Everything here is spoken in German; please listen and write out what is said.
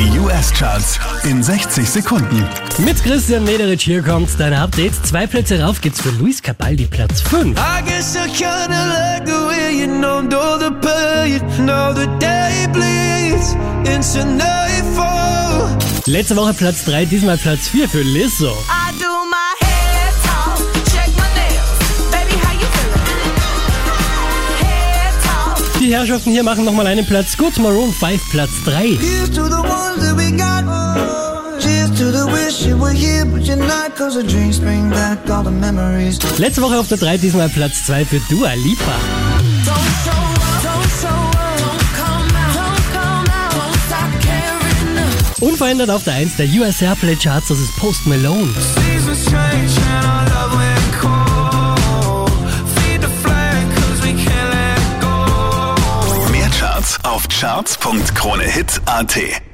Die US-Charts in 60 Sekunden. Mit Christian Mederich hier kommt dein Update. Zwei Plätze rauf geht's für Luis Cabaldi, Platz 5. I guess I kinda like the way you numbed all the pain. Now the day bleeds into nightfall. Letzte Woche Platz 3, diesmal Platz 4 für Lizzo. I do my head talk, check my nails. Baby, how you feeling? Head talk. Die Herrschaften hier machen nochmal einen Platz gut. Maroon 5, Platz 3. Letzte Woche auf der 3, diesmal Platz 2 für Dua Lipa. Unverändert auf der 1 der US Airplay Charts, das ist Post Malone. Mehr Charts auf charts.kronehit.at